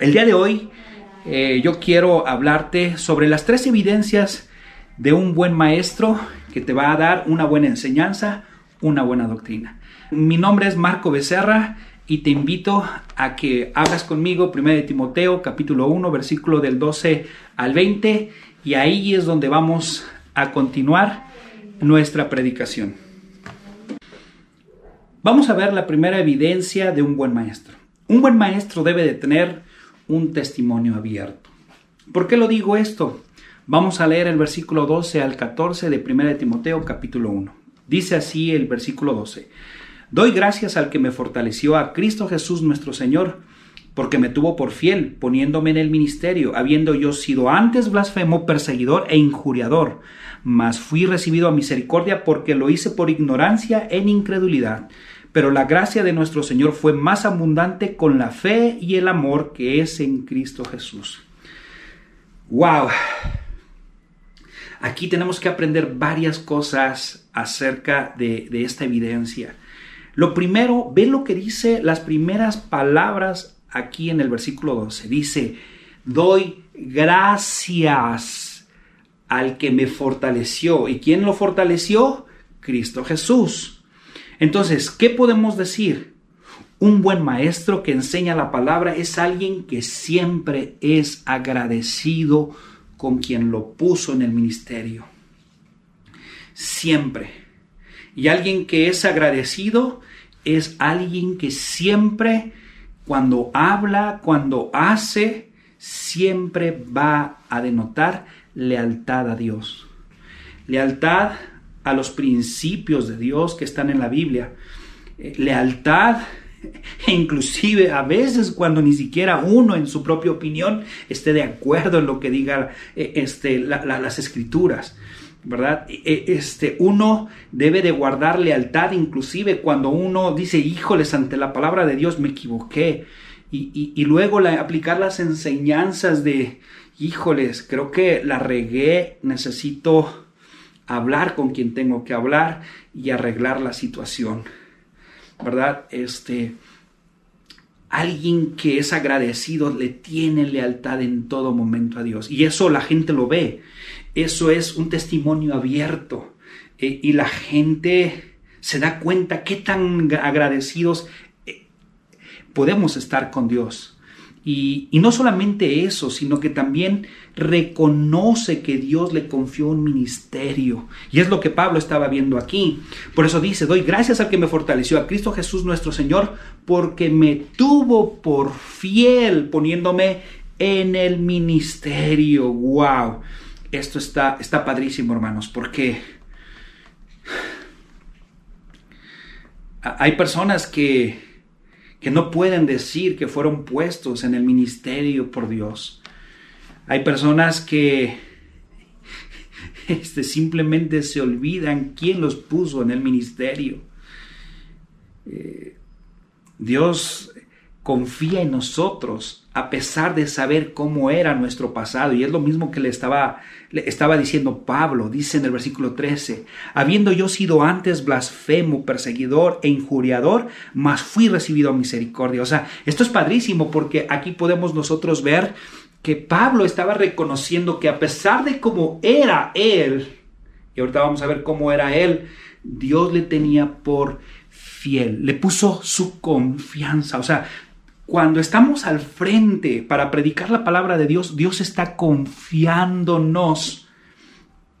El día de hoy eh, yo quiero hablarte sobre las tres evidencias de un buen maestro que te va a dar una buena enseñanza, una buena doctrina. Mi nombre es Marco Becerra y te invito a que hagas conmigo 1 de Timoteo capítulo 1 versículo del 12 al 20 y ahí es donde vamos a continuar nuestra predicación. Vamos a ver la primera evidencia de un buen maestro. Un buen maestro debe de tener un testimonio abierto. ¿Por qué lo digo esto? Vamos a leer el versículo 12 al 14 de 1 de Timoteo capítulo 1. Dice así el versículo 12. Doy gracias al que me fortaleció a Cristo Jesús nuestro Señor, porque me tuvo por fiel, poniéndome en el ministerio, habiendo yo sido antes blasfemo, perseguidor e injuriador, mas fui recibido a misericordia porque lo hice por ignorancia en incredulidad pero la gracia de nuestro Señor fue más abundante con la fe y el amor que es en Cristo Jesús. ¡Wow! Aquí tenemos que aprender varias cosas acerca de, de esta evidencia. Lo primero, ve lo que dice las primeras palabras aquí en el versículo 12. Dice, doy gracias al que me fortaleció. ¿Y quién lo fortaleció? Cristo Jesús. Entonces, ¿qué podemos decir? Un buen maestro que enseña la palabra es alguien que siempre es agradecido con quien lo puso en el ministerio. Siempre. Y alguien que es agradecido es alguien que siempre, cuando habla, cuando hace, siempre va a denotar lealtad a Dios. Lealtad a los principios de Dios que están en la Biblia. Eh, lealtad, e inclusive a veces cuando ni siquiera uno en su propia opinión esté de acuerdo en lo que diga eh, este, las escrituras. ¿Verdad? E, este, uno debe de guardar lealtad inclusive cuando uno dice, híjoles, ante la palabra de Dios me equivoqué. Y, luego aplicar las enseñanzas de, híjoles, creo que la regué, necesito hablar con quien tengo que hablar y arreglar la situación. ¿Verdad? Este alguien que es agradecido le tiene lealtad en todo momento a Dios y eso la gente lo ve. Eso es un testimonio abierto eh, y la gente se da cuenta qué tan agradecidos eh, podemos estar con Dios. Y, no solamente eso, sino que también reconoce que Dios le confió un ministerio. Y es lo que Pablo estaba viendo aquí. Por eso dice, doy gracias al que me fortaleció, a Cristo Jesús nuestro Señor, porque me tuvo por fiel poniéndome en el ministerio. ¡Wow! Esto está, está padrísimo, hermanos, porque hay personas que que no pueden decir que fueron puestos en el ministerio por Dios. Hay personas que este, simplemente se olvidan quién los puso en el ministerio. Eh, Dios confía en nosotros a pesar de saber cómo era nuestro pasado. Y es lo mismo que le estaba, le estaba diciendo Pablo, dice en el versículo 13, habiendo yo sido antes blasfemo, perseguidor e injuriador, mas fui recibido a misericordia. O sea, esto es padrísimo porque aquí podemos nosotros ver que Pablo estaba reconociendo que a pesar de cómo era él, y ahorita vamos a ver cómo era él, Dios le tenía por fiel, le puso su confianza. O sea, cuando estamos al frente para predicar la palabra de Dios, Dios está confiándonos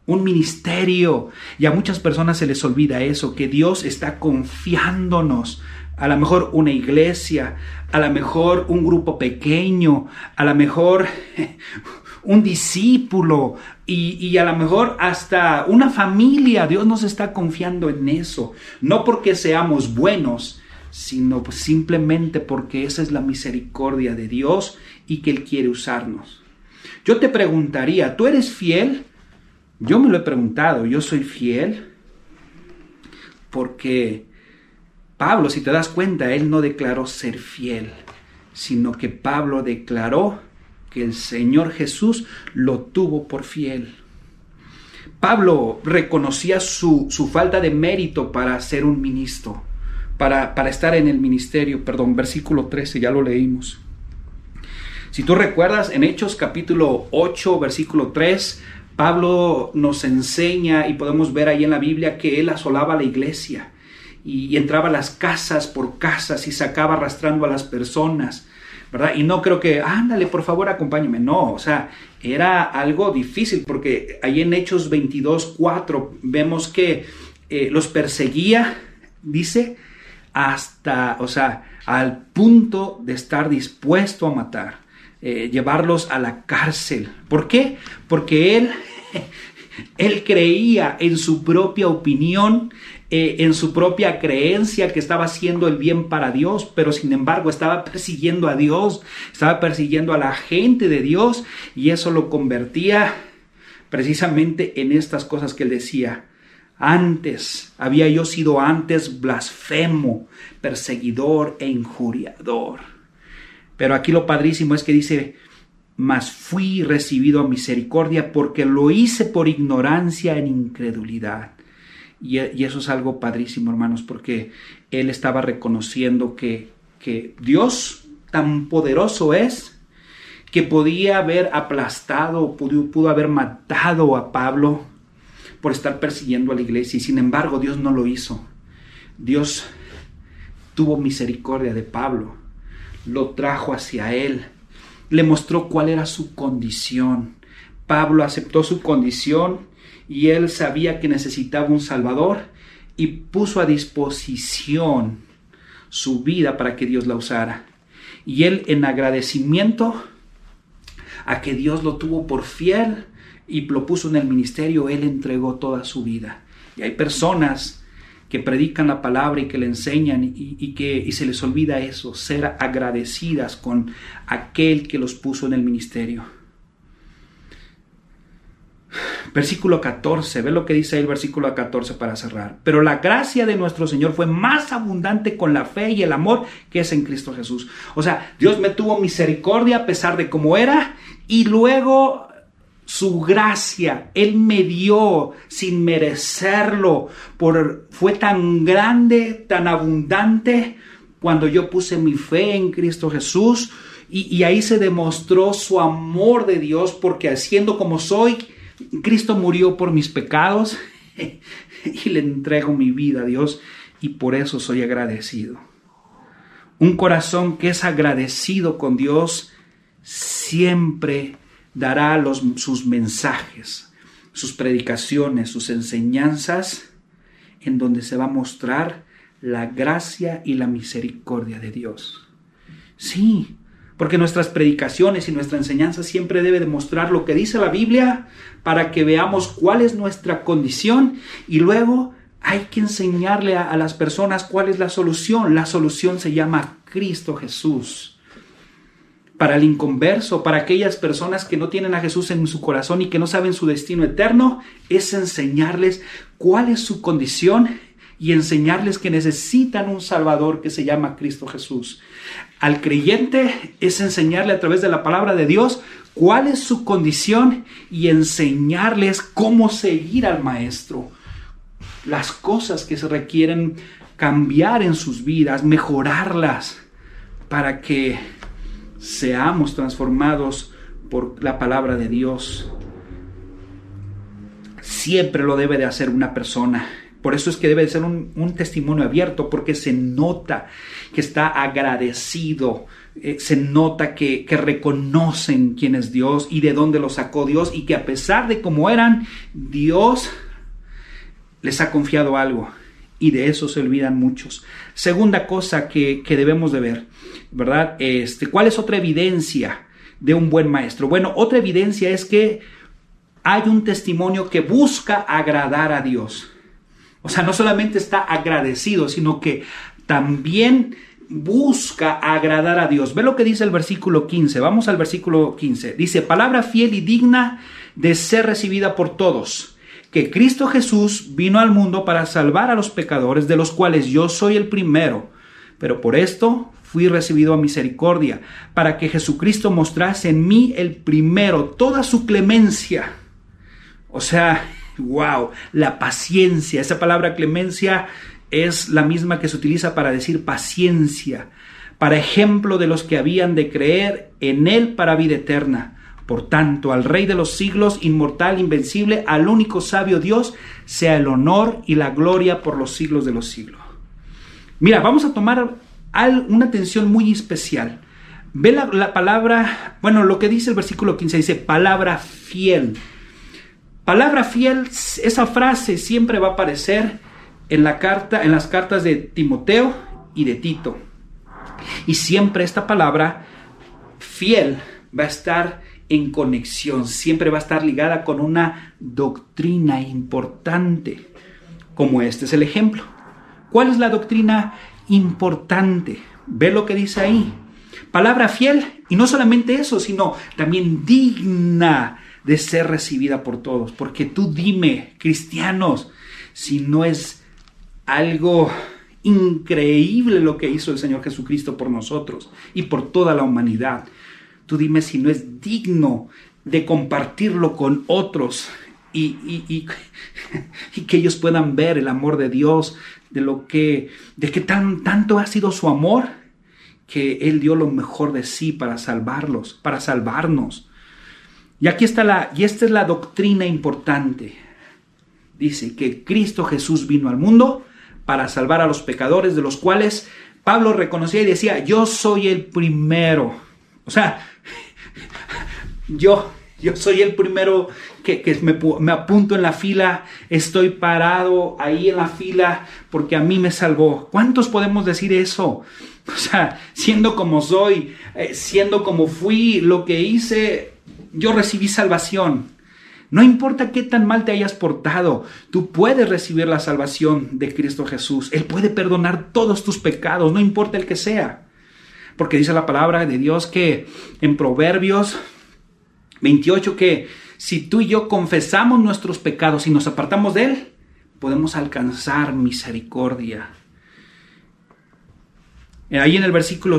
un ministerio. Y a muchas personas se les olvida eso, que Dios está confiándonos. A lo mejor una iglesia, a lo mejor un grupo pequeño, a lo mejor un discípulo y, y, a lo mejor hasta una familia. Dios nos está confiando en eso. No porque seamos buenos, sino simplemente porque esa es la misericordia de Dios y que Él quiere usarnos. Yo te preguntaría, ¿tú eres fiel? Yo me lo he preguntado, ¿yo soy fiel? Porque Pablo, si te das cuenta, él no declaró ser fiel, sino que Pablo declaró que el Señor Jesús lo tuvo por fiel. Pablo reconocía su, su falta de mérito para ser un ministro para, estar en el ministerio, perdón, versículo 13, ya lo leímos. Si tú recuerdas, en Hechos capítulo 8, versículo 3, Pablo nos enseña y podemos ver ahí en la Biblia que él asolaba la iglesia y, entraba a las casas por casas y sacaba arrastrando a las personas. ¿verdad? Y no creo que, ándale, por favor, acompáñame. No, o sea, era algo difícil porque ahí en Hechos 22, 4 vemos que eh, los perseguía, dice, hasta, o sea, al punto de estar dispuesto a matar, eh, llevarlos a la cárcel. ¿Por qué? Porque él, él creía en su propia opinión, eh, en su propia creencia que estaba haciendo el bien para Dios, pero sin embargo estaba persiguiendo a Dios, estaba persiguiendo a la gente de Dios y eso lo convertía precisamente en estas cosas que él decía. Antes, había yo sido antes blasfemo, perseguidor e injuriador. Pero aquí lo padrísimo es que dice, mas fui recibido a misericordia porque lo hice por ignorancia en incredulidad. Y, eso es algo padrísimo, hermanos, porque él estaba reconociendo que, que Dios tan poderoso es que podía haber aplastado, pudo, pudo haber matado a Pablo por estar persiguiendo a la iglesia. Y sin embargo, Dios no lo hizo. Dios tuvo misericordia de Pablo, lo trajo hacia él, le mostró cuál era su condición. Pablo aceptó su condición y él sabía que necesitaba un Salvador y puso a disposición su vida para que Dios la usara. Y él en agradecimiento a que Dios lo tuvo por fiel y lo puso en el ministerio, él entregó toda su vida. Y hay personas que predican la palabra y que le enseñan y, que y se les olvida eso, ser agradecidas con aquel que los puso en el ministerio. Versículo 14, ve lo que dice ahí el versículo 14 para cerrar. Pero la gracia de nuestro Señor fue más abundante con la fe y el amor que es en Cristo Jesús. O sea, Dios me tuvo misericordia a pesar de cómo era y luego su gracia, Él me dio sin merecerlo, por, fue tan grande, tan abundante cuando yo puse mi fe en Cristo Jesús. Y, ahí se demostró su amor de Dios porque haciendo como soy, Cristo murió por mis pecados y le entrego mi vida a Dios y por eso soy agradecido. Un corazón que es agradecido con Dios siempre dará los, sus mensajes, sus predicaciones, sus enseñanzas, en donde se va a mostrar la gracia y la misericordia de Dios. Sí, porque nuestras predicaciones y nuestra enseñanza siempre debe demostrar lo que dice la Biblia para que veamos cuál es nuestra condición y luego hay que enseñarle a, a las personas cuál es la solución. La solución se llama Cristo Jesús. Para el inconverso, para aquellas personas que no tienen a Jesús en su corazón y que no saben su destino eterno, es enseñarles cuál es su condición y enseñarles que necesitan un Salvador que se llama Cristo Jesús. Al creyente es enseñarle a través de la palabra de Dios cuál es su condición y enseñarles cómo seguir al Maestro. Las cosas que se requieren cambiar en sus vidas, mejorarlas para que seamos transformados por la palabra de Dios. Siempre lo debe de hacer una persona por eso es que debe ser un, testimonio abierto, porque se nota que está agradecido, eh, se nota que, que, reconocen quién es Dios y de dónde lo sacó Dios y que a pesar de cómo eran, Dios les ha confiado algo y de eso se olvidan muchos. Segunda cosa que, que debemos de ver, ¿verdad? Este, ¿Cuál es otra evidencia de un buen maestro? Bueno, otra evidencia es que hay un testimonio que busca agradar a Dios. O sea, no solamente está agradecido, sino que también busca agradar a Dios. Ve lo que dice el versículo 15. Vamos al versículo 15. Dice, palabra fiel y digna de ser recibida por todos, que Cristo Jesús vino al mundo para salvar a los pecadores, de los cuales yo soy el primero. Pero por esto fui recibido a misericordia, para que Jesucristo mostrase en mí el primero toda su clemencia. O sea, wow, la paciencia. Esa palabra clemencia es la misma que se utiliza para decir paciencia, para ejemplo de los que habían de creer en Él para vida eterna. Por tanto, al Rey de los siglos, inmortal, invencible, al único sabio Dios, sea el honor y la gloria por los siglos de los siglos. Mira, vamos a tomar una atención muy especial. Ve la, palabra, bueno, lo que dice el versículo 15, dice palabra fiel. Palabra fiel, esa frase siempre va a aparecer en la carta, en las cartas de Timoteo y de Tito. Y siempre esta palabra fiel va a estar en conexión, siempre va a estar ligada con una doctrina importante, como este es el ejemplo. ¿Cuál es la doctrina importante? Ve lo que dice ahí. Palabra fiel, y no solamente eso, sino también digna de ser recibida por todos. Porque tú dime, cristianos, si no es algo increíble lo que hizo el Señor Jesucristo por nosotros y por toda la humanidad. Tú dime si no es digno de compartirlo con otros y, y, que ellos puedan ver el amor de Dios, de lo que, de que tan, tanto ha sido su amor, que Él dio lo mejor de sí para salvarlos, para salvarnos. Y aquí está la, y esta es la doctrina importante. Dice que Cristo Jesús vino al mundo para salvar a los pecadores, de los cuales Pablo reconocía y decía, yo soy el primero. O sea, yo, yo soy el primero que, me, apunto en la fila, estoy parado ahí en la fila porque a mí me salvó. ¿Cuántos podemos decir eso? O sea, siendo como soy, eh, siendo como fui, lo que hice, yo recibí salvación. No importa qué tan mal te hayas portado, tú puedes recibir la salvación de Cristo Jesús. Él puede perdonar todos tus pecados, no importa el que sea. Porque dice la palabra de Dios que en Proverbios 28 que si tú y yo confesamos nuestros pecados y nos apartamos de Él, podemos alcanzar misericordia. Ahí en el versículo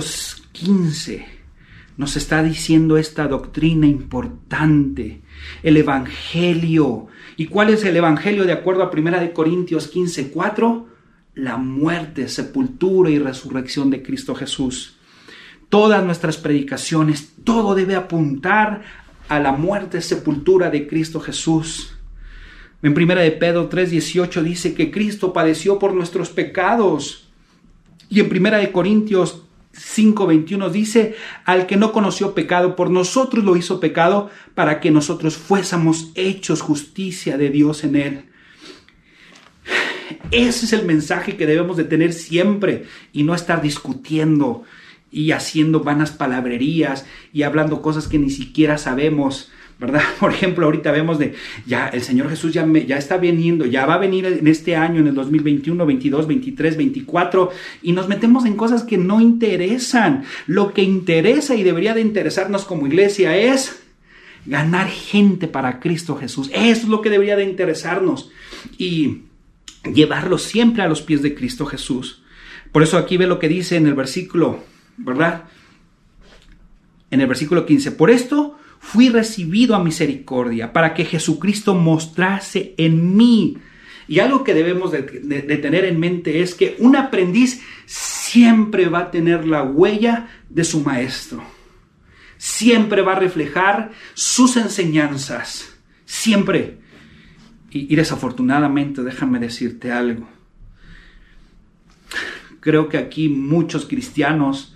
15 nos está diciendo esta doctrina importante, el Evangelio. ¿Y cuál es el Evangelio de acuerdo a 1 Corintios 15, 4? La muerte, sepultura y resurrección de Cristo Jesús. Todas nuestras predicaciones, todo debe apuntar a la muerte, sepultura de Cristo Jesús. En primera de Pedro 3:18 dice que Cristo padeció por nuestros pecados. Y en primera de Corintios 5:21 dice, al que no conoció pecado, por nosotros lo hizo pecado, para que nosotros fuésemos hechos justicia de Dios en él. Ese es el mensaje que debemos de tener siempre y no estar discutiendo y haciendo vanas palabrerías y hablando cosas que ni siquiera sabemos, ¿verdad? Por ejemplo, ahorita vemos de, ya el Señor Jesús ya, ya está viniendo, ya va a venir en este año, en el 2021, 22, 23, 24, y nos metemos en cosas que no interesan. Lo que interesa y debería de interesarnos como iglesia es ganar gente para Cristo Jesús. Eso es lo que debería de interesarnos y llevarlo siempre a los pies de Cristo Jesús. Por eso aquí ve lo que dice en el versículo ¿verdad? En el versículo 15, por esto fui recibido a misericordia, para que Jesucristo mostrase en mí. Y algo que debemos de, tener en mente es que un aprendiz siempre va a tener la huella de su maestro. Siempre va a reflejar sus enseñanzas. Siempre. y desafortunadamente, déjame decirte algo. Creo que aquí muchos cristianos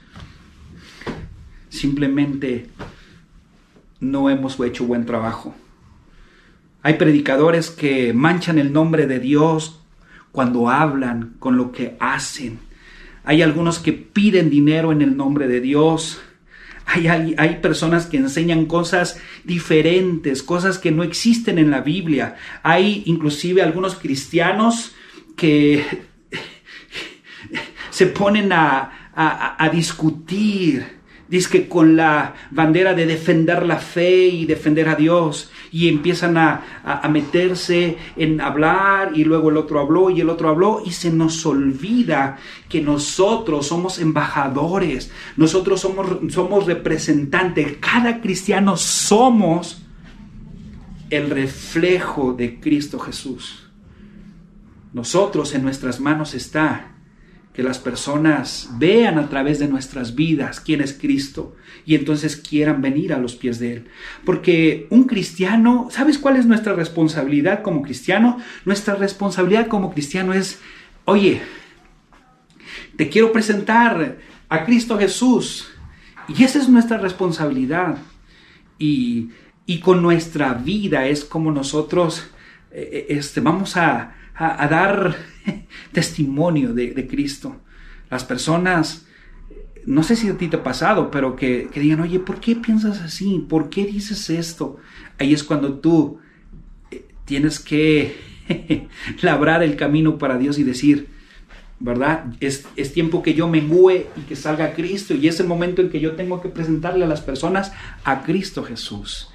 simplemente no hemos hecho buen trabajo. Hay predicadores que manchan el nombre de Dios cuando hablan, con lo que hacen. Hay algunos que piden dinero en el nombre de Dios. Hay, hay, personas que enseñan cosas diferentes, cosas que no existen en la Biblia. Hay inclusive algunos cristianos que se ponen a, a discutir Dice que con la bandera de defender la fe y defender a Dios y empiezan a, meterse en hablar y luego el otro habló y el otro habló y se nos olvida que nosotros somos embajadores, nosotros somos, somos representantes, cada cristiano somos el reflejo de Cristo Jesús. Nosotros en nuestras manos está que las personas vean a través de nuestras vidas quién es Cristo y entonces quieran venir a los pies de Él. Porque un cristiano, ¿sabes cuál es nuestra responsabilidad como cristiano? Nuestra responsabilidad como cristiano es, oye, te quiero presentar a Cristo Jesús. Y esa es nuestra responsabilidad. Y, con nuestra vida es como nosotros eh, eh, este, vamos a, a, dar testimonio de, Cristo. Las personas, no sé si a ti te ha pasado, pero que, digan, oye, ¿por qué piensas así? ¿Por qué dices esto? Ahí es cuando tú eh, tienes que labrar el camino para Dios y decir, ¿verdad? Es, tiempo que yo mengue y que salga Cristo y es el momento en que yo tengo que presentarle a las personas a Cristo Jesús.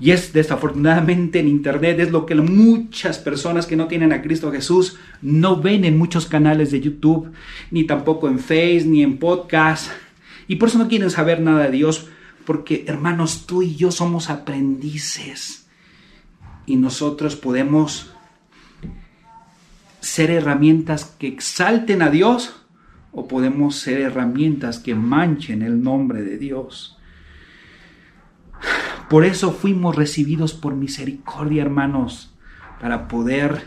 Y es desafortunadamente en Internet, es lo que muchas personas que no tienen a Cristo Jesús no ven en muchos canales de YouTube, ni tampoco en Face, ni en podcast. Y por eso no quieren saber nada de Dios, porque hermanos, tú y yo somos aprendices. Y nosotros podemos ser herramientas que exalten a Dios o podemos ser herramientas que manchen el nombre de Dios. Por eso fuimos recibidos por misericordia, hermanos, para poder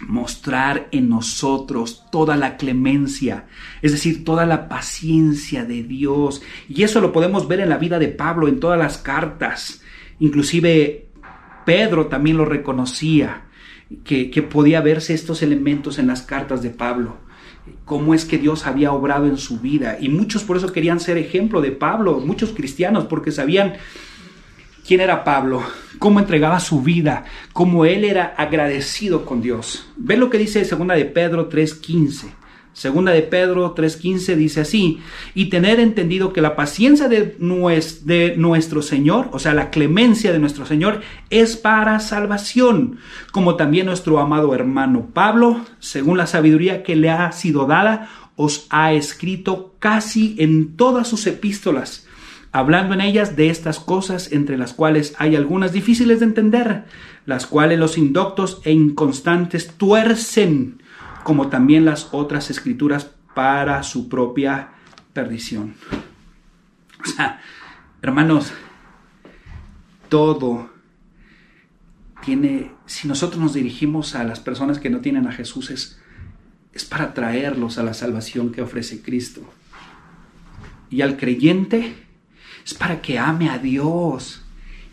mostrar en nosotros toda la clemencia, es decir, toda la paciencia de Dios. Y eso lo podemos ver en la vida de Pablo, en todas las cartas. Inclusive Pedro también lo reconocía, que, que podía verse estos elementos en las cartas de Pablo cómo es que Dios había obrado en su vida. Y muchos por eso querían ser ejemplo de Pablo, muchos cristianos, porque sabían quién era Pablo, cómo entregaba su vida, cómo él era agradecido con Dios. Ve lo que dice segunda de Pedro 3:15. Segunda de Pedro 3:15 dice así, y tener entendido que la paciencia de, de nuestro Señor, o sea, la clemencia de nuestro Señor, es para salvación, como también nuestro amado hermano Pablo, según la sabiduría que le ha sido dada, os ha escrito casi en todas sus epístolas hablando en ellas de estas cosas entre las cuales hay algunas difíciles de entender, las cuales los indoctos e inconstantes tuercen, como también las otras escrituras para su propia perdición. O sea, hermanos, todo tiene, si nosotros nos dirigimos a las personas que no tienen a Jesús, es, es para traerlos a la salvación que ofrece Cristo. Y al creyente, es para que ame a Dios.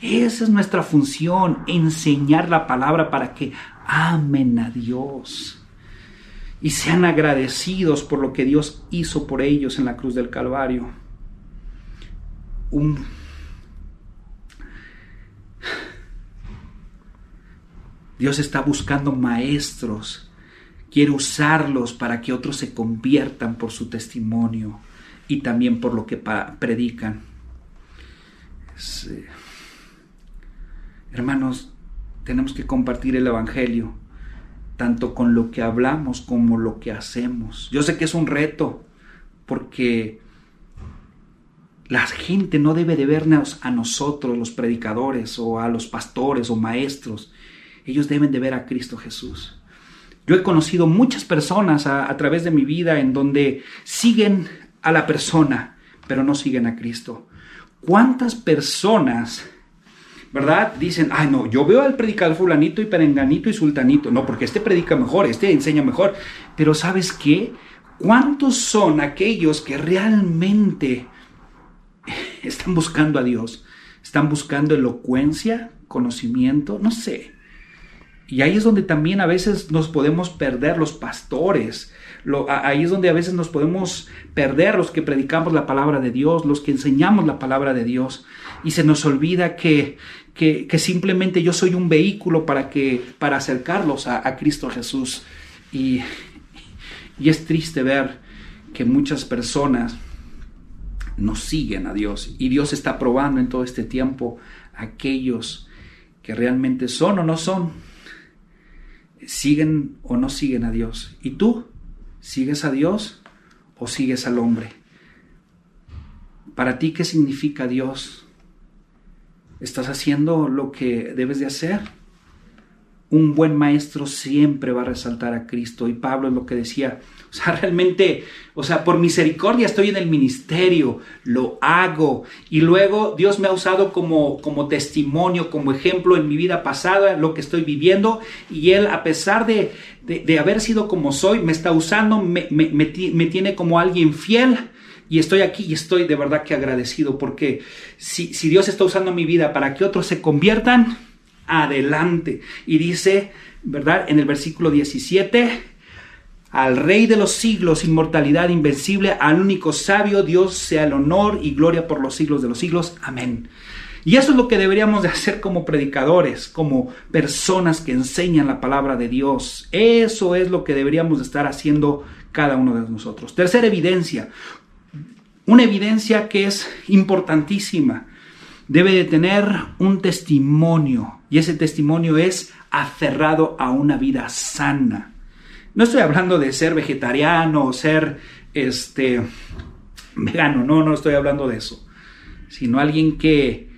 Esa es nuestra función, enseñar la palabra para que amen a Dios y sean agradecidos por lo que Dios hizo por ellos en la cruz del Calvario. Dios está buscando maestros, quiere usarlos para que otros se conviertan por su testimonio y también por lo que predican. Hermanos, tenemos que compartir el Evangelio, tanto con lo que hablamos como lo que hacemos. Yo sé que es un reto, porque la gente no debe de vernos a nosotros, los predicadores, o a los pastores o maestros. Ellos deben de ver a Cristo Jesús. Yo he conocido muchas personas a, a través de mi vida en donde siguen a la persona, pero no siguen a Cristo. ¿Cuántas personas, verdad? Dicen, ay no, yo veo al predicador fulanito y perenganito y sultanito. No, porque este predica mejor, este enseña mejor. Pero ¿sabes qué? ¿Cuántos son aquellos que realmente están buscando a Dios? ¿Están buscando elocuencia, conocimiento? No sé. Y ahí es donde también a veces nos podemos perder los pastores, ahí es donde a veces nos podemos perder los que predicamos la palabra de Dios, los que enseñamos la palabra de Dios, y se nos olvida que, que, simplemente yo soy un vehículo para, que, para acercarlos a, a Cristo Jesús. Y, y es triste ver que muchas personas no siguen a Dios y Dios está probando en todo este tiempo aquellos que realmente son o no son, siguen o no siguen a Dios. ¿Y tú? ¿Sigues a Dios o sigues al hombre? Para ti, ¿qué significa Dios? ¿Estás haciendo lo que debes de hacer? un buen maestro siempre va a resaltar a Cristo. Y Pablo es lo que decía, o sea, realmente, o sea, por misericordia estoy en el ministerio, lo hago. Y luego Dios me ha usado como, como testimonio, como ejemplo en mi vida pasada, lo que estoy viviendo. Y Él, a pesar de, de, haber sido como soy, me está usando, me, me, tiene como alguien fiel. Y estoy aquí y estoy de verdad que agradecido porque si, si Dios está usando mi vida para que otros se conviertan, adelante. Y dice, ¿verdad? En el versículo 17, al Rey de los siglos, inmortalidad invencible, al único sabio, Dios sea el honor y gloria por los siglos de los siglos. Amén. Y eso es lo que deberíamos de hacer como predicadores, como personas que enseñan la palabra de Dios. Eso es lo que deberíamos de estar haciendo cada uno de nosotros. Tercera evidencia, una evidencia que es importantísima debe de tener un testimonio y ese testimonio es aferrado a una vida sana. No estoy hablando de ser vegetariano o ser este vegano, no, no estoy hablando de eso, sino alguien que,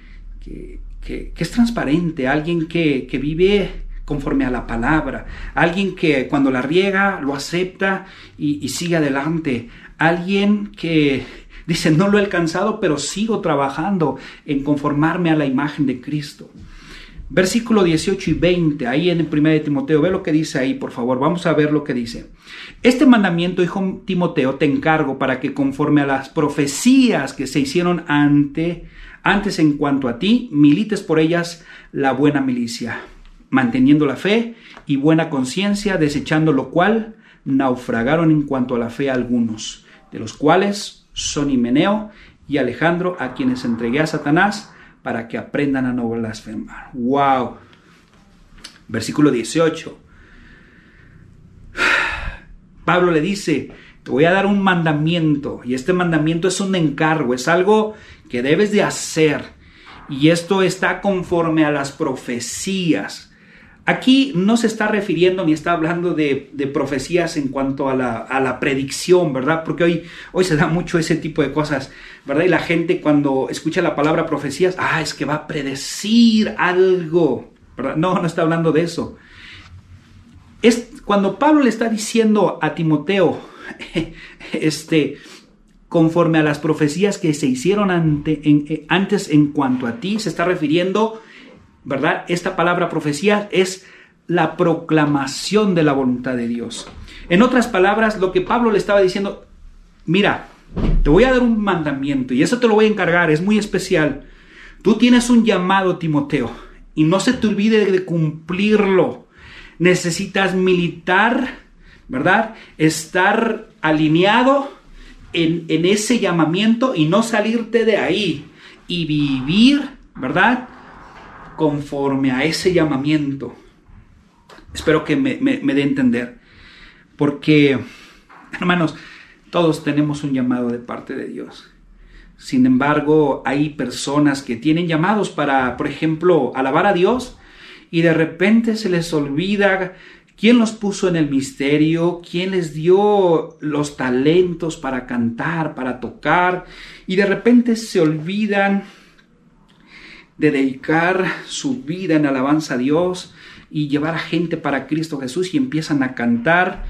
que, es transparente, alguien que, vive conforme a la palabra, alguien que cuando la riega lo acepta y sigue adelante, alguien que Dice, no lo he alcanzado, pero sigo trabajando en conformarme a la imagen de Cristo. Versículo 18 y 20, ahí en el 1 Timoteo, ve lo que dice ahí, por favor, vamos a ver lo que dice. Este mandamiento, hijo Timoteo, te encargo para que conforme a las profecías que se hicieron ante, antes en cuanto a ti, milites por ellas la buena milicia, manteniendo la fe y buena conciencia, desechando lo cual naufragaron en cuanto a la fe algunos, de los cuales son Himeneo y Alejandro, a quienes entregué a Satanás para que aprendan a no blasfemar. ¡Wow! Versículo 18. Pablo le dice, te voy a dar un mandamiento y este mandamiento es un encargo, es algo que debes de hacer y esto está conforme a las profecías Aquí no se está refiriendo ni está hablando de, profecías en cuanto a la, predicción, ¿verdad? Porque hoy, hoy se da mucho ese tipo de cosas, ¿verdad? Y la gente cuando escucha la palabra profecías, ah, es que va a predecir algo, ¿verdad? No, no está hablando de eso. Es cuando Pablo le está diciendo a Timoteo, este, conforme a las profecías que se hicieron eh, antes en cuanto a ti, se está refiriendo ¿verdad? Esta palabra profecía es la proclamación de la voluntad de Dios. En otras palabras, lo que Pablo le estaba diciendo, mira, te voy a dar un mandamiento y eso te lo voy a encargar, es muy especial. Tú tienes un llamado, Timoteo, y no se te olvide de cumplirlo. Necesitas militar, ¿verdad? Estar alineado en, en ese llamamiento y no salirte de ahí y vivir, ¿verdad? Conforme a ese llamamiento. Espero que me, dé a entender. Porque, hermanos, todos tenemos un llamado de parte de Dios. Sin embargo, hay personas que tienen llamados para, por ejemplo, alabar a Dios y de repente se les olvida quién los puso en el misterio, quién les dio los talentos para cantar, para tocar y de repente se olvidan de dedicar su vida en alabanza a Dios y llevar a gente para Cristo Jesús y empiezan a cantar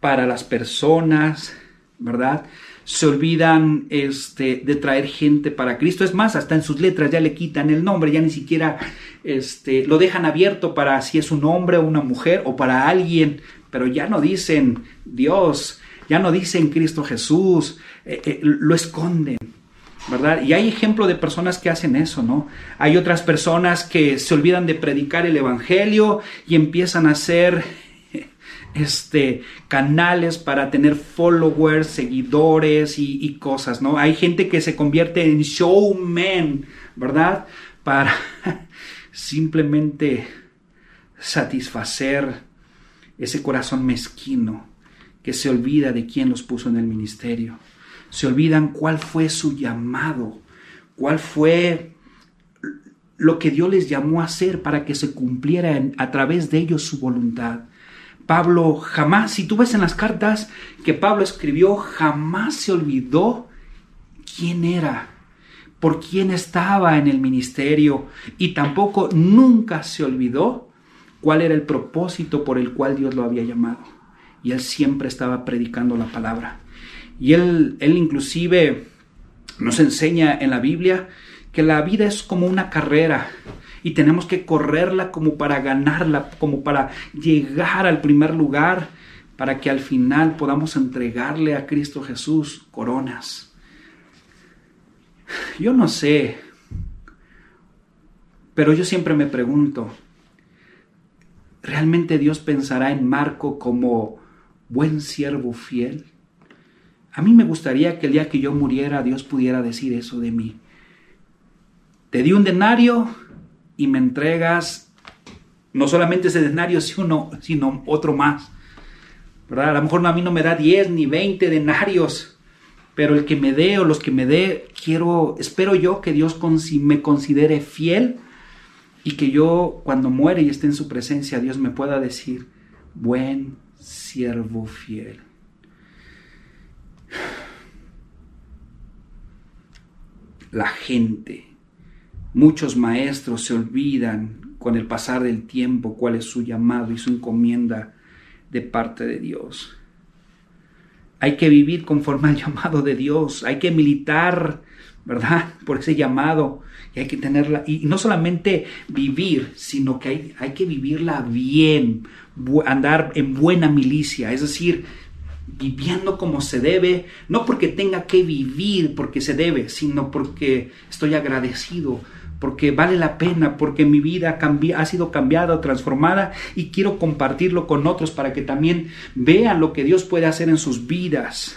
para las personas, ¿verdad? Se olvidan este, de traer gente para Cristo. Es más, hasta en sus letras ya le quitan el nombre, ya ni siquiera este, lo dejan abierto para si es un hombre o una mujer o para alguien, pero ya no dicen Dios, ya no dicen Cristo Jesús, eh, eh, lo esconden. ¿Verdad? Y hay ejemplo de personas que hacen eso, ¿no? Hay otras personas que se olvidan de predicar el evangelio y empiezan a hacer este canales para tener followers, seguidores y, y cosas, ¿no? Hay gente que se convierte en showman, ¿verdad? Para simplemente satisfacer ese corazón mezquino que se olvida de quién los puso en el ministerio se olvidan cuál fue su llamado, cuál fue lo que Dios les llamó a hacer para que se cumpliera a través de ellos su voluntad. Pablo jamás, si tú ves en las cartas que Pablo escribió, jamás se olvidó quién era, por quién estaba en el ministerio y tampoco nunca se olvidó cuál era el propósito por el cual Dios lo había llamado. Y él siempre estaba predicando la palabra. Y él, él inclusive nos enseña en la Biblia que la vida es como una carrera y tenemos que correrla como para ganarla, como para llegar al primer lugar, para que al final podamos entregarle a Cristo Jesús coronas. Yo no sé, pero yo siempre me pregunto, ¿realmente Dios pensará en Marco como buen siervo fiel? A mí me gustaría que el día que yo muriera Dios pudiera decir eso de mí. Te di un denario y me entregas no solamente ese denario, sino, sino otro más. ¿verdad? A lo mejor a mí no me da 10 ni 20 denarios, pero el que me dé o los que me dé, quiero, espero yo que Dios me considere fiel y que yo cuando muere y esté en su presencia, Dios me pueda decir, buen siervo fiel. La gente Muchos maestros se olvidan con el pasar del tiempo cuál es su llamado y su encomienda de parte de Dios. Hay que vivir conforme al llamado de Dios, hay que militar, ¿verdad? Por ese llamado y hay que tenerla, y no solamente vivir, sino que hay, hay que vivirla bien, andar en buena milicia, es decir, viviendo como se debe, no porque tenga que vivir porque se debe, sino porque estoy agradecido porque vale la pena, porque mi vida ha sido cambiada transformada y quiero compartirlo con otros para que también vean lo que Dios puede hacer en sus vidas.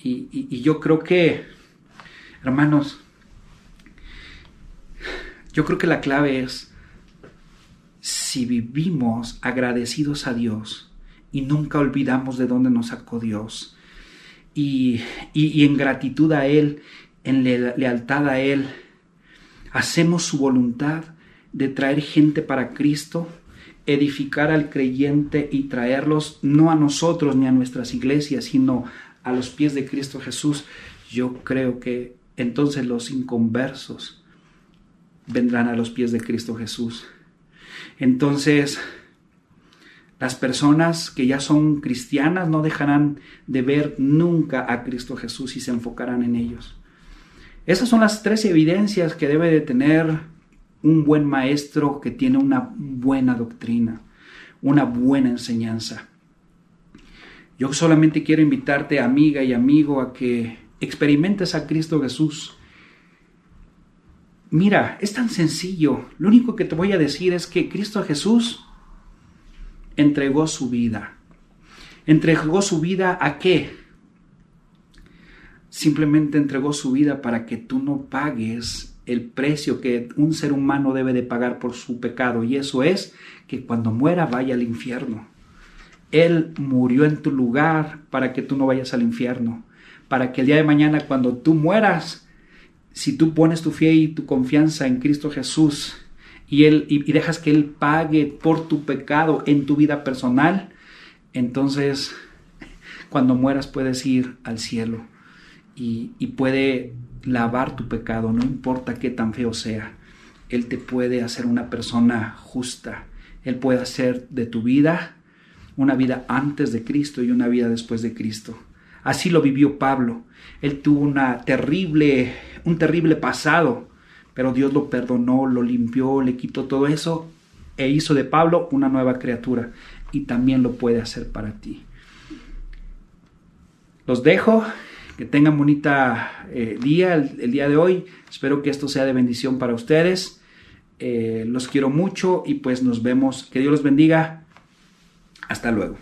Y, yo creo que, hermanos, yo creo que la clave es si vivimos agradecidos a Dios y nunca olvidamos de dónde nos sacó Dios y, y en gratitud a Él, en lealtad a Él, hacemos su voluntad de traer gente para Cristo, edificar al creyente y traerlos no a nosotros ni a nuestras iglesias, sino a los pies de Cristo Jesús, yo creo que entonces los inconversos vendrán a los pies de Cristo Jesús. Entonces, las personas que ya son cristianas no dejarán de ver nunca a Cristo Jesús y se enfocarán en ellos. Esas son las tres evidencias que debe de tener un buen maestro que tiene una buena doctrina, una buena enseñanza. Yo solamente quiero invitarte, amiga y amigo, a que experimentes a Cristo Jesús. Mira, es tan sencillo. Lo único que te voy a decir es que Cristo Jesús entregó su vida. ¿Entregó su vida a qué? simplemente entregó su vida para que tú no pagues el precio que un ser humano debe de pagar por su pecado y eso es que cuando muera vaya al infierno. Él murió en tu lugar para que tú no vayas al infierno, para que el día de mañana cuando tú mueras, si tú pones tu fe y tu confianza en Cristo Jesús y, él, y dejas que Él pague por tu pecado en tu vida personal, entonces cuando mueras puedes ir al cielo y, puede lavar tu pecado, no importa qué tan feo sea. Él te puede hacer una persona justa. Él puede hacer de tu vida una vida antes de Cristo y una vida después de Cristo. Así lo vivió Pablo. Él tuvo una terrible, un terrible pasado, pero Dios lo perdonó, lo limpió, le quitó todo eso e hizo de Pablo una nueva criatura. Y también lo puede hacer para ti. Los dejo que tengan bonita eh, día el, día de hoy. Espero que esto sea de bendición para ustedes. Eh, los quiero mucho y pues nos vemos. Que Dios los bendiga. Hasta luego.